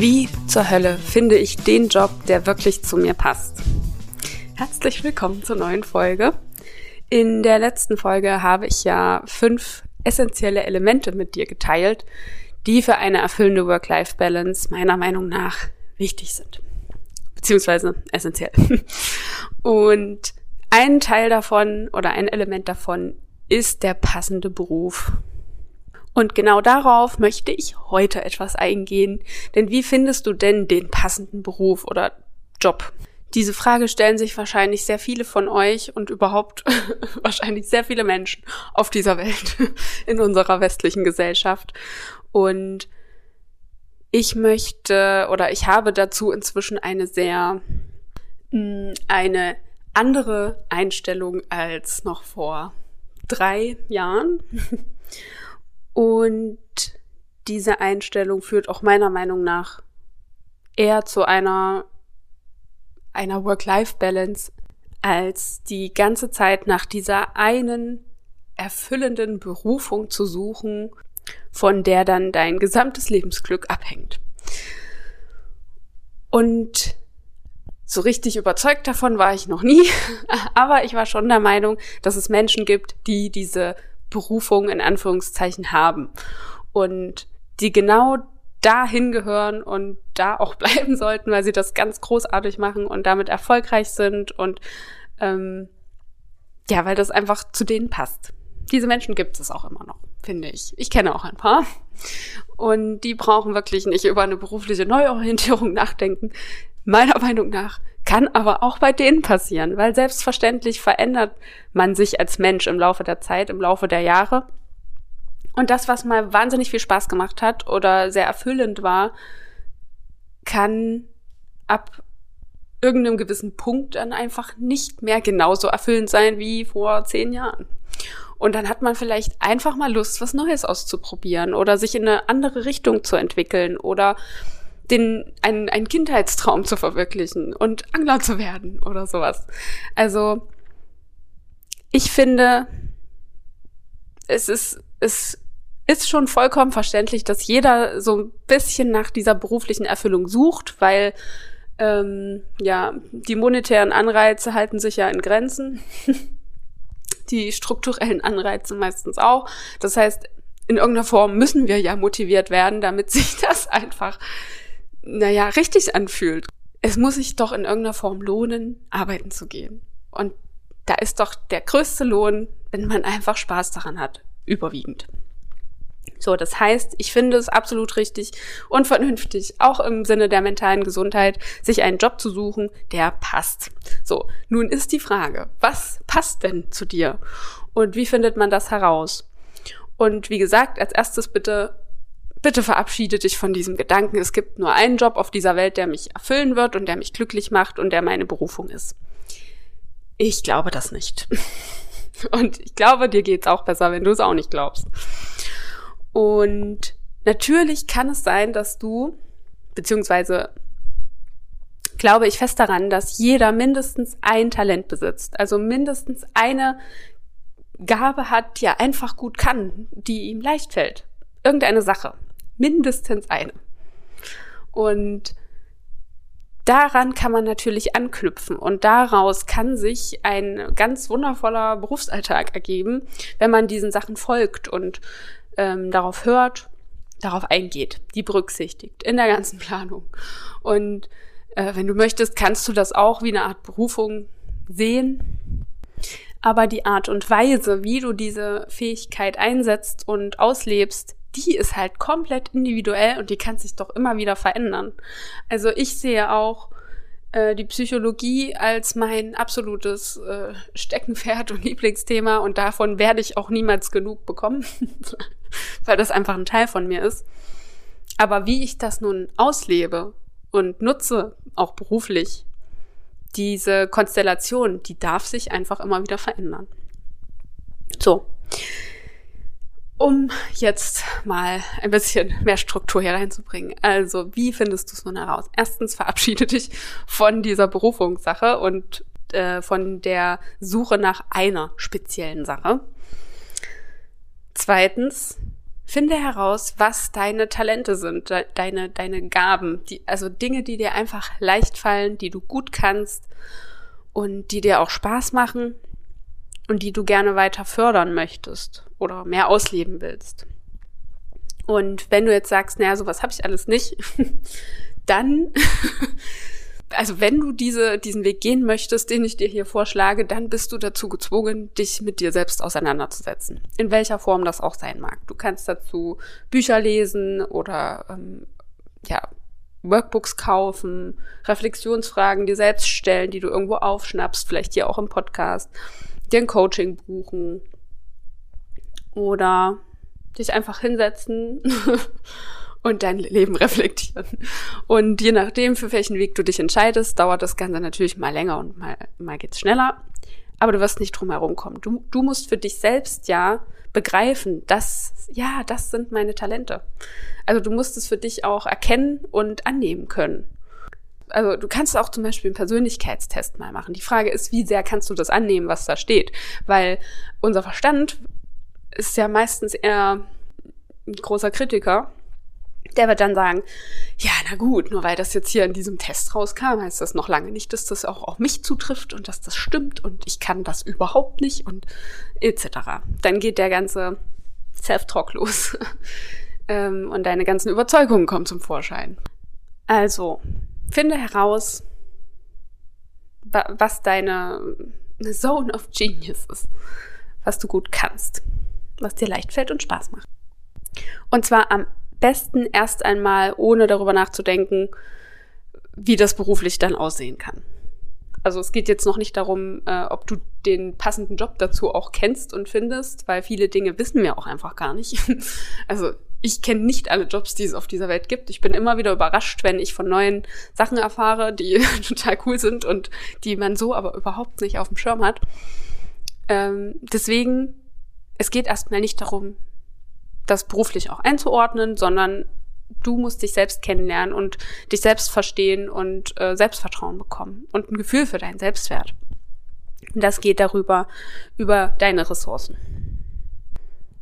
Wie zur Hölle finde ich den Job, der wirklich zu mir passt? Herzlich willkommen zur neuen Folge. In der letzten Folge habe ich ja fünf essentielle Elemente mit dir geteilt, die für eine erfüllende Work-Life-Balance meiner Meinung nach wichtig sind. Beziehungsweise essentiell. Und ein Teil davon oder ein Element davon ist der passende Beruf. Und genau darauf möchte ich heute etwas eingehen. Denn wie findest du denn den passenden Beruf oder Job? Diese Frage stellen sich wahrscheinlich sehr viele von euch und überhaupt wahrscheinlich sehr viele Menschen auf dieser Welt in unserer westlichen Gesellschaft. Und ich möchte oder ich habe dazu inzwischen eine sehr, mm, eine andere Einstellung als noch vor drei Jahren. Und diese Einstellung führt auch meiner Meinung nach eher zu einer, einer Work-Life-Balance, als die ganze Zeit nach dieser einen erfüllenden Berufung zu suchen, von der dann dein gesamtes Lebensglück abhängt. Und so richtig überzeugt davon war ich noch nie, aber ich war schon der Meinung, dass es Menschen gibt, die diese Berufung in Anführungszeichen haben und die genau dahin gehören und da auch bleiben sollten, weil sie das ganz großartig machen und damit erfolgreich sind und ähm, ja, weil das einfach zu denen passt. Diese Menschen gibt es auch immer noch, finde ich. Ich kenne auch ein paar. Und die brauchen wirklich nicht über eine berufliche Neuorientierung nachdenken. Meiner Meinung nach kann aber auch bei denen passieren, weil selbstverständlich verändert man sich als Mensch im Laufe der Zeit, im Laufe der Jahre. Und das, was mal wahnsinnig viel Spaß gemacht hat oder sehr erfüllend war, kann ab irgendeinem gewissen Punkt dann einfach nicht mehr genauso erfüllend sein wie vor zehn Jahren. Und dann hat man vielleicht einfach mal Lust, was Neues auszuprobieren oder sich in eine andere Richtung zu entwickeln oder den, einen, einen Kindheitstraum zu verwirklichen und Angler zu werden oder sowas. Also, ich finde, es ist, es ist schon vollkommen verständlich, dass jeder so ein bisschen nach dieser beruflichen Erfüllung sucht, weil ähm, ja, die monetären Anreize halten sich ja in Grenzen. die strukturellen Anreize meistens auch. Das heißt, in irgendeiner Form müssen wir ja motiviert werden, damit sich das einfach naja, richtig anfühlt. Es muss sich doch in irgendeiner Form lohnen, arbeiten zu gehen. Und da ist doch der größte Lohn, wenn man einfach Spaß daran hat, überwiegend. So, das heißt, ich finde es absolut richtig und vernünftig, auch im Sinne der mentalen Gesundheit, sich einen Job zu suchen, der passt. So, nun ist die Frage, was passt denn zu dir? Und wie findet man das heraus? Und wie gesagt, als erstes bitte bitte verabschiede dich von diesem Gedanken, es gibt nur einen Job auf dieser Welt, der mich erfüllen wird und der mich glücklich macht und der meine Berufung ist. Ich glaube das nicht. Und ich glaube, dir geht's auch besser, wenn du es auch nicht glaubst. Und natürlich kann es sein, dass du, beziehungsweise glaube ich fest daran, dass jeder mindestens ein Talent besitzt. Also mindestens eine Gabe hat, die er einfach gut kann, die ihm leicht fällt. Irgendeine Sache. Mindestens eine. Und daran kann man natürlich anknüpfen und daraus kann sich ein ganz wundervoller Berufsalltag ergeben, wenn man diesen Sachen folgt und ähm, darauf hört, darauf eingeht, die berücksichtigt in der ganzen Planung. Und äh, wenn du möchtest, kannst du das auch wie eine Art Berufung sehen. Aber die Art und Weise, wie du diese Fähigkeit einsetzt und auslebst, die ist halt komplett individuell und die kann sich doch immer wieder verändern. Also ich sehe auch äh, die Psychologie als mein absolutes äh, Steckenpferd und Lieblingsthema und davon werde ich auch niemals genug bekommen, weil das einfach ein Teil von mir ist. Aber wie ich das nun auslebe und nutze, auch beruflich, diese Konstellation, die darf sich einfach immer wieder verändern. So um jetzt mal ein bisschen mehr Struktur hier reinzubringen. Also, wie findest du es nun heraus? Erstens, verabschiede dich von dieser Berufungssache und äh, von der Suche nach einer speziellen Sache. Zweitens, Finde heraus, was deine Talente sind, deine, deine Gaben, die, also Dinge, die dir einfach leicht fallen, die du gut kannst und die dir auch Spaß machen und die du gerne weiter fördern möchtest oder mehr ausleben willst. Und wenn du jetzt sagst, naja, sowas habe ich alles nicht, dann also wenn du diese, diesen Weg gehen möchtest, den ich dir hier vorschlage, dann bist du dazu gezwungen, dich mit dir selbst auseinanderzusetzen. In welcher Form das auch sein mag. Du kannst dazu Bücher lesen oder ähm, ja, Workbooks kaufen, Reflexionsfragen dir selbst stellen, die du irgendwo aufschnappst, vielleicht hier auch im Podcast, dir ein Coaching buchen oder dich einfach hinsetzen und dein Leben reflektieren. Und je nachdem, für welchen Weg du dich entscheidest, dauert das Ganze natürlich mal länger und mal, mal geht's schneller. Aber du wirst nicht drum herum kommen. Du, du musst für dich selbst ja begreifen, dass, ja, das sind meine Talente. Also du musst es für dich auch erkennen und annehmen können. Also du kannst auch zum Beispiel einen Persönlichkeitstest mal machen. Die Frage ist, wie sehr kannst du das annehmen, was da steht? Weil unser Verstand ist ja meistens eher ein großer Kritiker der wird dann sagen, ja, na gut, nur weil das jetzt hier in diesem Test rauskam, heißt das noch lange nicht, dass das auch auf mich zutrifft und dass das stimmt und ich kann das überhaupt nicht und etc. Dann geht der ganze Self-Talk los ähm, und deine ganzen Überzeugungen kommen zum Vorschein. Also, finde heraus, was deine Zone of Genius ist, was du gut kannst, was dir leicht fällt und Spaß macht. Und zwar am besten erst einmal, ohne darüber nachzudenken, wie das beruflich dann aussehen kann. Also es geht jetzt noch nicht darum, äh, ob du den passenden Job dazu auch kennst und findest, weil viele Dinge wissen wir auch einfach gar nicht. also ich kenne nicht alle Jobs, die es auf dieser Welt gibt. Ich bin immer wieder überrascht, wenn ich von neuen Sachen erfahre, die total cool sind und die man so aber überhaupt nicht auf dem Schirm hat. Ähm, deswegen, es geht erstmal nicht darum, das beruflich auch einzuordnen, sondern du musst dich selbst kennenlernen und dich selbst verstehen und äh, Selbstvertrauen bekommen und ein Gefühl für deinen Selbstwert. Und das geht darüber, über deine Ressourcen.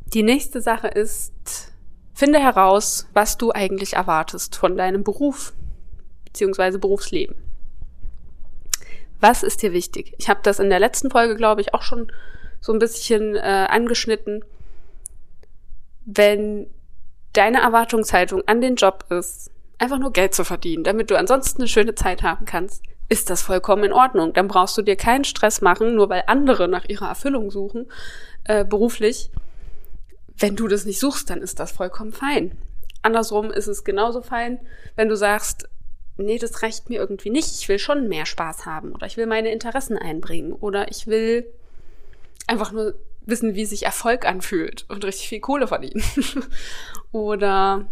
Die nächste Sache ist, finde heraus, was du eigentlich erwartest von deinem Beruf beziehungsweise Berufsleben. Was ist dir wichtig? Ich habe das in der letzten Folge, glaube ich, auch schon so ein bisschen äh, angeschnitten wenn deine Erwartungshaltung an den Job ist, einfach nur Geld zu verdienen, damit du ansonsten eine schöne Zeit haben kannst, ist das vollkommen in Ordnung. Dann brauchst du dir keinen Stress machen, nur weil andere nach ihrer Erfüllung suchen, äh, beruflich. Wenn du das nicht suchst, dann ist das vollkommen fein. Andersrum ist es genauso fein, wenn du sagst, nee, das reicht mir irgendwie nicht, ich will schon mehr Spaß haben oder ich will meine Interessen einbringen oder ich will einfach nur wissen, wie sich Erfolg anfühlt und richtig viel Kohle verdienen. Oder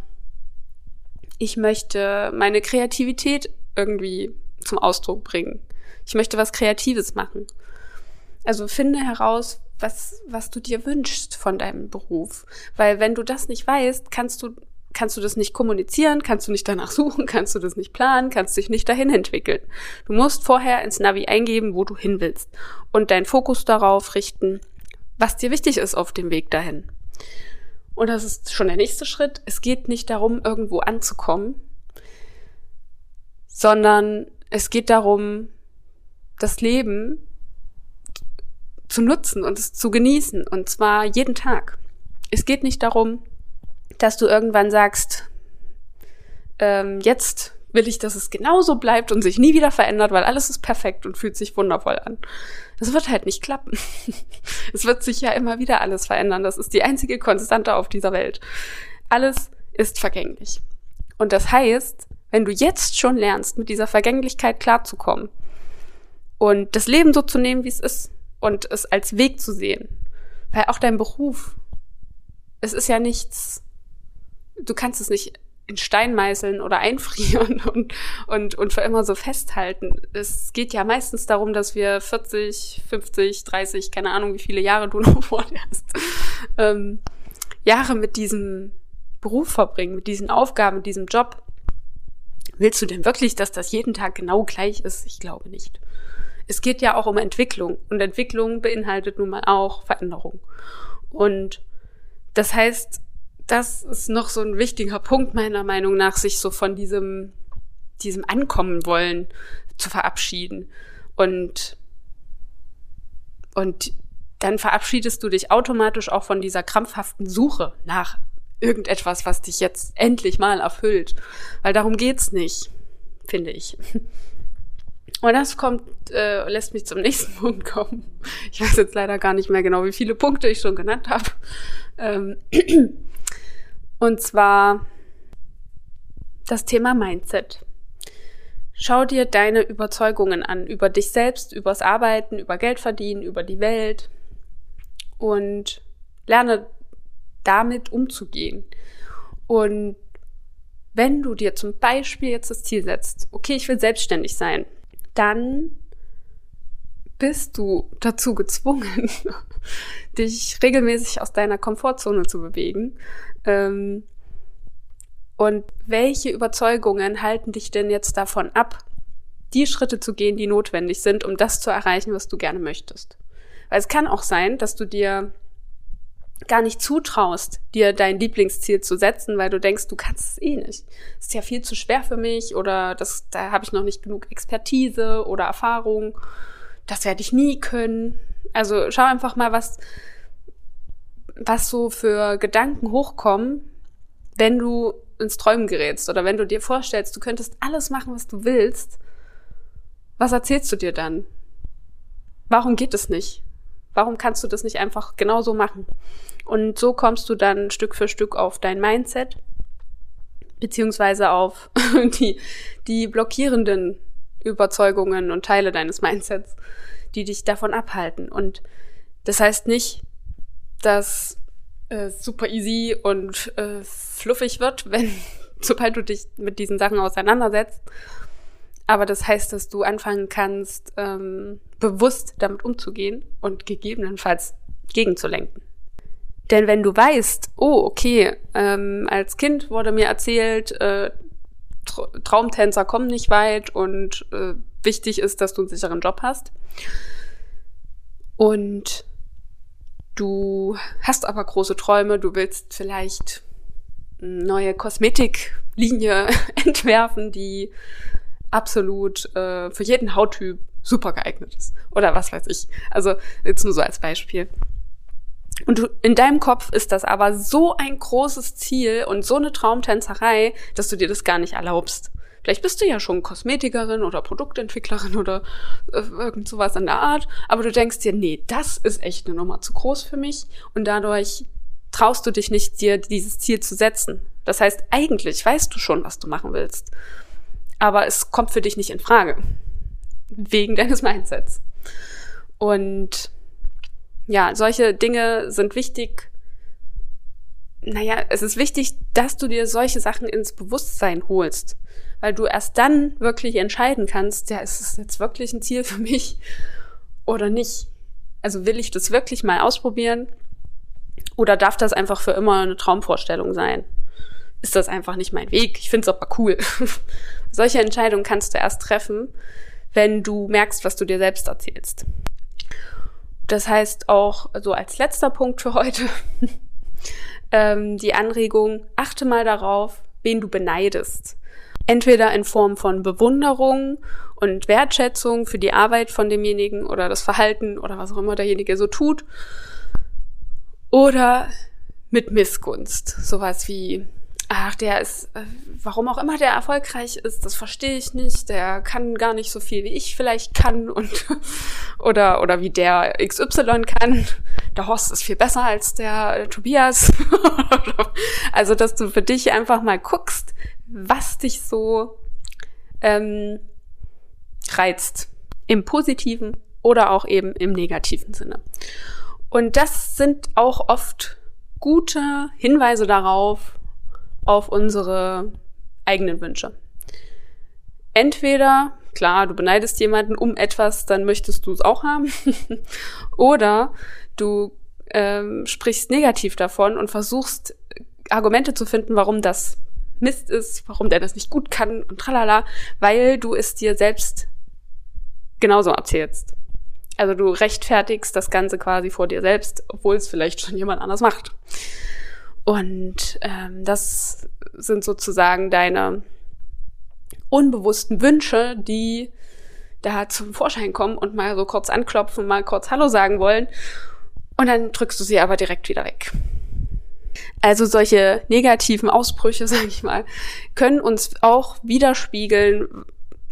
ich möchte meine Kreativität irgendwie zum Ausdruck bringen. Ich möchte was Kreatives machen. Also finde heraus, was, was du dir wünschst von deinem Beruf. Weil wenn du das nicht weißt, kannst du, kannst du das nicht kommunizieren, kannst du nicht danach suchen, kannst du das nicht planen, kannst dich nicht dahin entwickeln. Du musst vorher ins Navi eingeben, wo du hin willst und deinen Fokus darauf richten, was dir wichtig ist auf dem Weg dahin. Und das ist schon der nächste Schritt. Es geht nicht darum, irgendwo anzukommen, sondern es geht darum, das Leben zu nutzen und es zu genießen. Und zwar jeden Tag. Es geht nicht darum, dass du irgendwann sagst, ähm, jetzt will ich, dass es genauso bleibt und sich nie wieder verändert, weil alles ist perfekt und fühlt sich wundervoll an. Das wird halt nicht klappen. es wird sich ja immer wieder alles verändern. Das ist die einzige Konstante auf dieser Welt. Alles ist vergänglich. Und das heißt, wenn du jetzt schon lernst, mit dieser Vergänglichkeit klarzukommen und das Leben so zu nehmen, wie es ist und es als Weg zu sehen, weil auch dein Beruf, es ist ja nichts, du kannst es nicht in Stein meißeln oder einfrieren und, und, und für immer so festhalten. Es geht ja meistens darum, dass wir 40, 50, 30, keine Ahnung, wie viele Jahre du noch vor dir hast, ähm, Jahre mit diesem Beruf verbringen, mit diesen Aufgaben, mit diesem Job. Willst du denn wirklich, dass das jeden Tag genau gleich ist? Ich glaube nicht. Es geht ja auch um Entwicklung und Entwicklung beinhaltet nun mal auch Veränderung. Und das heißt, das ist noch so ein wichtiger Punkt meiner Meinung nach, sich so von diesem, diesem Ankommen wollen zu verabschieden. Und, und dann verabschiedest du dich automatisch auch von dieser krampfhaften Suche nach irgendetwas, was dich jetzt endlich mal erfüllt. Weil darum geht's nicht, finde ich. Und das kommt, äh, lässt mich zum nächsten Punkt kommen. Ich weiß jetzt leider gar nicht mehr genau, wie viele Punkte ich schon genannt habe. Ähm, und zwar das Thema Mindset. Schau dir deine Überzeugungen an über dich selbst, übers Arbeiten, über Geld verdienen, über die Welt und lerne damit umzugehen. Und wenn du dir zum Beispiel jetzt das Ziel setzt, okay, ich will selbstständig sein, dann bist du dazu gezwungen, dich regelmäßig aus deiner Komfortzone zu bewegen. Ähm, und welche Überzeugungen halten dich denn jetzt davon ab, die Schritte zu gehen, die notwendig sind, um das zu erreichen, was du gerne möchtest? Weil es kann auch sein, dass du dir gar nicht zutraust, dir dein Lieblingsziel zu setzen, weil du denkst, du kannst es eh nicht. Ist ja viel zu schwer für mich oder das, da habe ich noch nicht genug Expertise oder Erfahrung. Das werde ich nie können. Also schau einfach mal, was, was so für Gedanken hochkommen, wenn du ins Träumen gerätst oder wenn du dir vorstellst, du könntest alles machen, was du willst. Was erzählst du dir dann? Warum geht es nicht? Warum kannst du das nicht einfach genauso machen? Und so kommst du dann Stück für Stück auf dein Mindset, beziehungsweise auf die, die blockierenden Überzeugungen und Teile deines Mindsets, die dich davon abhalten. Und das heißt nicht, dass äh, super easy und äh, fluffig wird, wenn sobald du dich mit diesen Sachen auseinandersetzt. Aber das heißt, dass du anfangen kannst, ähm, bewusst damit umzugehen und gegebenenfalls gegenzulenken. Denn wenn du weißt, oh, okay, ähm, als Kind wurde mir erzählt, äh, Traumtänzer kommen nicht weit und äh, wichtig ist, dass du einen sicheren Job hast. Und du hast aber große Träume, du willst vielleicht eine neue Kosmetiklinie entwerfen, die absolut äh, für jeden Hauttyp super geeignet ist. Oder was weiß ich. Also jetzt nur so als Beispiel. Und du, in deinem Kopf ist das aber so ein großes Ziel und so eine Traumtänzerei, dass du dir das gar nicht erlaubst. Vielleicht bist du ja schon Kosmetikerin oder Produktentwicklerin oder äh, irgend sowas in der Art, aber du denkst dir, nee, das ist echt eine Nummer zu groß für mich und dadurch traust du dich nicht, dir dieses Ziel zu setzen. Das heißt, eigentlich weißt du schon, was du machen willst aber es kommt für dich nicht in Frage. Wegen deines Mindsets. Und ja, solche Dinge sind wichtig. Naja, es ist wichtig, dass du dir solche Sachen ins Bewusstsein holst, weil du erst dann wirklich entscheiden kannst, ja, ist es jetzt wirklich ein Ziel für mich oder nicht? Also will ich das wirklich mal ausprobieren oder darf das einfach für immer eine Traumvorstellung sein? ist das einfach nicht mein Weg. Ich finde es aber cool. Solche Entscheidungen kannst du erst treffen, wenn du merkst, was du dir selbst erzählst. Das heißt auch so als letzter Punkt für heute ähm, die Anregung, achte mal darauf, wen du beneidest. Entweder in Form von Bewunderung und Wertschätzung für die Arbeit von demjenigen oder das Verhalten oder was auch immer derjenige so tut. Oder mit Missgunst. Sowas wie, ach, der ist, äh, warum auch immer der erfolgreich ist, das verstehe ich nicht. Der kann gar nicht so viel, wie ich vielleicht kann und oder oder wie der XY kann. Der Horst ist viel besser als der Tobias. also, dass du für dich einfach mal guckst, was dich so ähm, reizt. Im positiven oder auch eben im negativen Sinne. Und das sind auch oft gute Hinweise darauf, auf unsere eigenen Wünsche. Entweder, klar, du beneidest jemanden um etwas, dann möchtest du es auch haben. Oder du ähm, sprichst negativ davon und versuchst Argumente zu finden, warum das Mist ist, warum der das nicht gut kann und tralala, weil du es dir selbst genauso erzählst. Also du rechtfertigst das Ganze quasi vor dir selbst, obwohl es vielleicht schon jemand anders macht. Und ähm, das sind sozusagen deine unbewussten Wünsche, die da zum Vorschein kommen und mal so kurz anklopfen, mal kurz Hallo sagen wollen. Und dann drückst du sie aber direkt wieder weg. Also solche negativen Ausbrüche, sage ich mal, können uns auch widerspiegeln,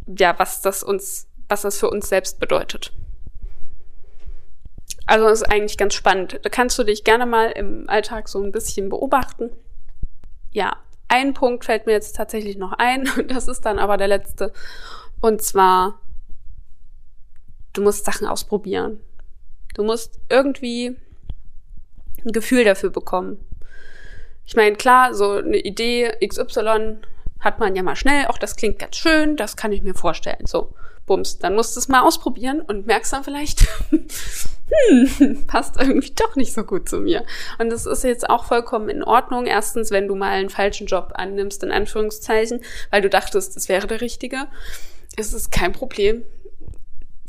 ja, was das uns, was das für uns selbst bedeutet. Also das ist eigentlich ganz spannend. Da kannst du dich gerne mal im Alltag so ein bisschen beobachten. Ja, ein Punkt fällt mir jetzt tatsächlich noch ein, und das ist dann aber der letzte. Und zwar, du musst Sachen ausprobieren. Du musst irgendwie ein Gefühl dafür bekommen. Ich meine, klar, so eine Idee XY hat man ja mal schnell, auch das klingt ganz schön, das kann ich mir vorstellen. So, bums, dann musst du es mal ausprobieren und merkst dann vielleicht, hm, passt irgendwie doch nicht so gut zu mir. Und das ist jetzt auch vollkommen in Ordnung. Erstens, wenn du mal einen falschen Job annimmst, in Anführungszeichen, weil du dachtest, das wäre der richtige, ist es kein Problem,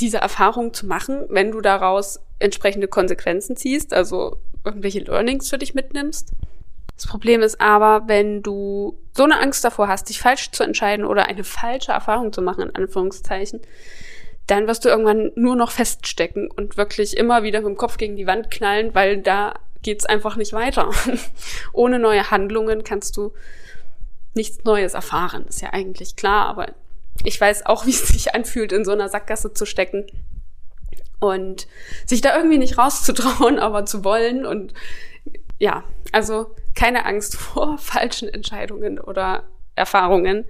diese Erfahrung zu machen, wenn du daraus entsprechende Konsequenzen ziehst, also irgendwelche Learnings für dich mitnimmst. Das Problem ist aber, wenn du so eine Angst davor hast, dich falsch zu entscheiden oder eine falsche Erfahrung zu machen, in Anführungszeichen, dann wirst du irgendwann nur noch feststecken und wirklich immer wieder mit dem Kopf gegen die Wand knallen, weil da geht's einfach nicht weiter. Ohne neue Handlungen kannst du nichts Neues erfahren. Ist ja eigentlich klar, aber ich weiß auch, wie es sich anfühlt, in so einer Sackgasse zu stecken und sich da irgendwie nicht rauszutrauen, aber zu wollen und ja, also keine Angst vor falschen Entscheidungen oder Erfahrungen.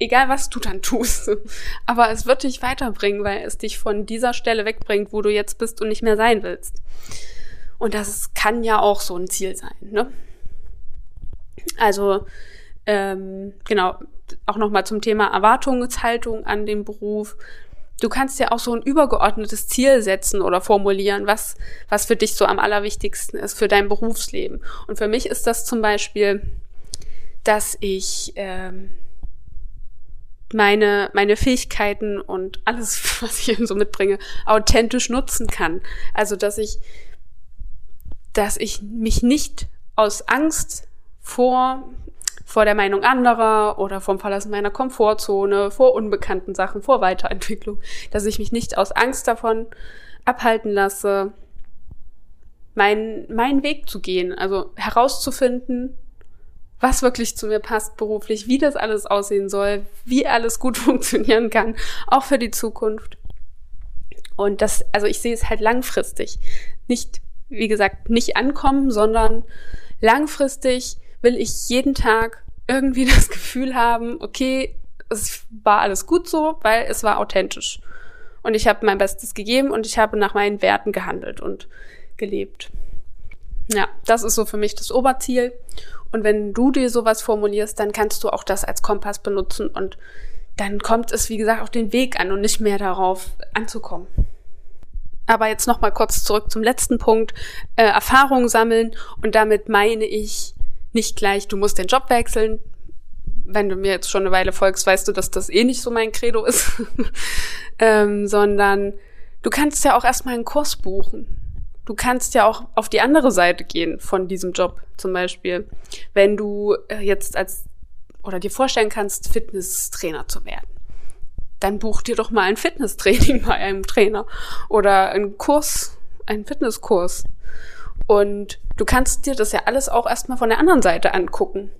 Egal was du dann tust. Aber es wird dich weiterbringen, weil es dich von dieser Stelle wegbringt, wo du jetzt bist und nicht mehr sein willst. Und das kann ja auch so ein Ziel sein, ne? Also, ähm, genau, auch nochmal zum Thema Erwartungshaltung an den Beruf du kannst ja auch so ein übergeordnetes Ziel setzen oder formulieren, was, was für dich so am allerwichtigsten ist für dein Berufsleben. Und für mich ist das zum Beispiel, dass ich ähm, meine, meine Fähigkeiten und alles, was ich eben so mitbringe, authentisch nutzen kann. Also, dass ich, dass ich mich nicht aus Angst vor vor der Meinung anderer oder vom Verlassen meiner Komfortzone, vor unbekannten Sachen, vor Weiterentwicklung, dass ich mich nicht aus Angst davon abhalten lasse, meinen mein Weg zu gehen, also herauszufinden, was wirklich zu mir passt beruflich, wie das alles aussehen soll, wie alles gut funktionieren kann, auch für die Zukunft. Und das, also ich sehe es halt langfristig. Nicht, wie gesagt, nicht ankommen, sondern langfristig will ich jeden Tag irgendwie das Gefühl haben, okay, es war alles gut so, weil es war authentisch. Und ich habe mein Bestes gegeben und ich habe nach meinen Werten gehandelt und gelebt. Ja, das ist so für mich das Oberziel. Und wenn du dir sowas formulierst, dann kannst du auch das als Kompass benutzen und dann kommt es, wie gesagt, auf den Weg an und nicht mehr darauf anzukommen. Aber jetzt noch mal kurz zurück zum letzten Punkt: äh, Erfahrung sammeln. Und damit meine ich nicht gleich, du musst den Job wechseln. Wenn du mir jetzt schon eine Weile folgst, weißt du, dass das eh nicht so mein Credo ist. ähm, sondern du kannst ja auch erstmal einen Kurs buchen. Du kannst ja auch auf die andere Seite gehen von diesem Job zum Beispiel. Wenn du äh, jetzt als oder dir vorstellen kannst, Fitnesstrainer zu werden dann buch dir doch mal ein Fitnesstraining bei einem Trainer oder einen Kurs, einen Fitnesskurs. Und du kannst dir das ja alles auch erstmal von der anderen Seite angucken.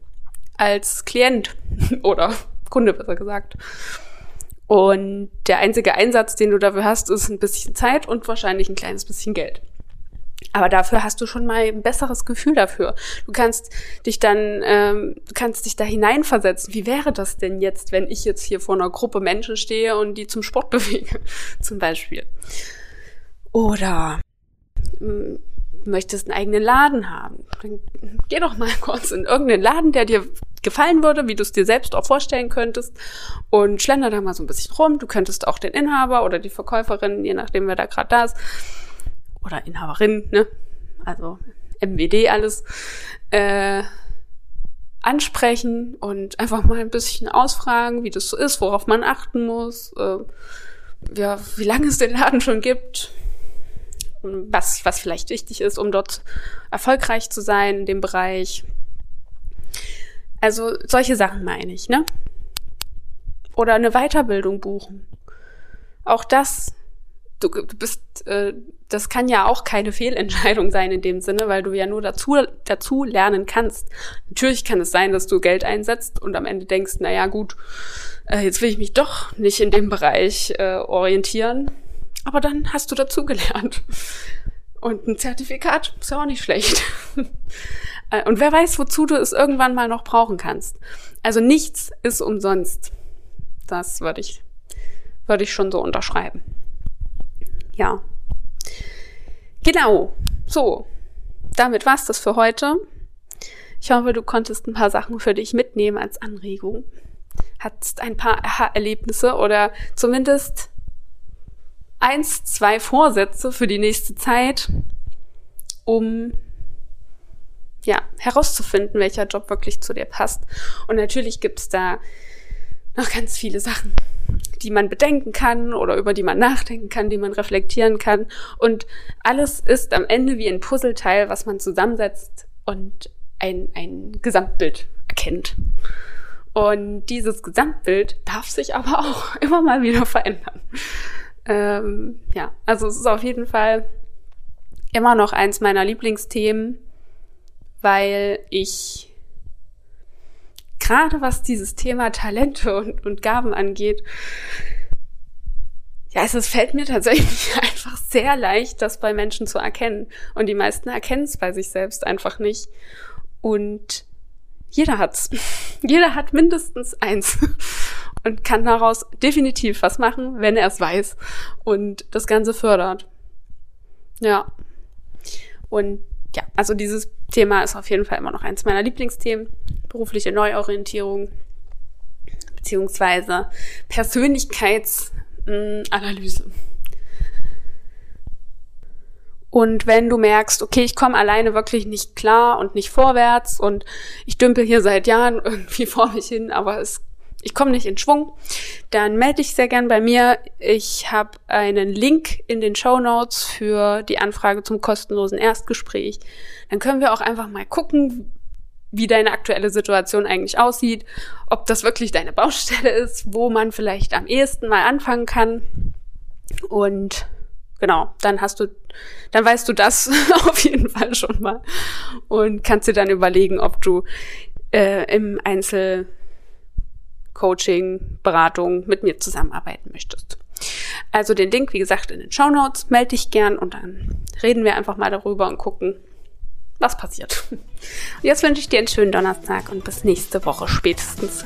Als Klient oder Kunde besser gesagt. Und der einzige Einsatz, den du dafür hast, ist ein bisschen Zeit und wahrscheinlich ein kleines bisschen Geld. Aber dafür hast du schon mal ein besseres Gefühl dafür. Du kannst dich dann, ähm, du kannst dich da hineinversetzen. Wie wäre das denn jetzt, wenn ich jetzt hier vor einer Gruppe Menschen stehe und die zum Sport bewege, zum Beispiel? Oder hm, möchtest einen eigenen Laden haben, dann geh doch mal kurz in irgendeinen Laden, der dir gefallen würde, wie du es dir selbst auch vorstellen könntest und schlender da mal so ein bisschen rum. Du könntest auch den Inhaber oder die Verkäuferin, je nachdem wer da gerade da ist, oder Inhaberin, ne, also MWD alles, äh, ansprechen und einfach mal ein bisschen ausfragen, wie das so ist, worauf man achten muss, äh, ja, wie lange es den Laden schon gibt, was, was vielleicht wichtig ist, um dort erfolgreich zu sein in dem Bereich. Also solche Sachen meine ich, ne? Oder eine Weiterbildung buchen. Auch das, du, du bist, äh, das kann ja auch keine Fehlentscheidung sein in dem Sinne, weil du ja nur dazu, dazu lernen kannst. Natürlich kann es sein, dass du Geld einsetzt und am Ende denkst, na ja, gut, äh, jetzt will ich mich doch nicht in dem Bereich äh, orientieren. Aber dann hast du dazu gelernt. Und ein Zertifikat ist ja auch nicht schlecht. Äh, und wer weiß, wozu du es irgendwann mal noch brauchen kannst. Also nichts ist umsonst. Das würde ich, würde ich schon so unterschreiben. Ja. Genau. So. Damit war's das für heute. Ich hoffe, du konntest ein paar Sachen für dich mitnehmen als Anregung. Hattest ein paar Aha-Erlebnisse oder zumindest eins, zwei Vorsätze für die nächste Zeit, um ja, herauszufinden, welcher Job wirklich zu dir passt. Und natürlich gibt's da noch ganz viele Sachen, die man bedenken kann oder über die man nachdenken kann, die man reflektieren kann. Und alles ist am Ende wie ein Puzzleteil, was man zusammensetzt und ein, ein Gesamtbild erkennt. Und dieses Gesamtbild darf sich aber auch immer mal wieder verändern. Ähm, ja, also es ist auf jeden Fall immer noch eins meiner Lieblingsthemen, weil ich gerade was dieses Thema Talente und, und Gaben angeht, ja, es, es fällt mir tatsächlich einfach sehr leicht, das bei Menschen zu erkennen. Und die meisten erkennen es bei sich selbst einfach nicht. Und jeder hat's. Jeder hat mindestens eins und kann daraus definitiv was machen, wenn er es weiß und das Ganze fördert. Ja. Und ja, also dieses Thema ist auf jeden Fall immer noch eins meiner Lieblingsthemen. Berufliche Neuorientierung beziehungsweise Persönlichkeitsanalyse. Und wenn du merkst, okay, ich komme alleine wirklich nicht klar und nicht vorwärts und ich dümpel hier seit Jahren irgendwie vor mich hin, aber es ich komme nicht in Schwung, dann melde dich sehr gern bei mir. Ich habe einen Link in den Show Notes für die Anfrage zum kostenlosen Erstgespräch. Dann können wir auch einfach mal gucken, wie deine aktuelle Situation eigentlich aussieht, ob das wirklich deine Baustelle ist, wo man vielleicht am ehesten mal anfangen kann. Und genau, dann hast du, dann weißt du das auf jeden Fall schon mal und kannst dir dann überlegen, ob du äh, im Einzel Coaching, Beratung mit mir zusammenarbeiten möchtest. Also den Link, wie gesagt, in den Show Notes, melde dich gern und dann reden wir einfach mal darüber und gucken, was passiert. Und jetzt wünsche ich dir einen schönen Donnerstag und bis nächste Woche spätestens.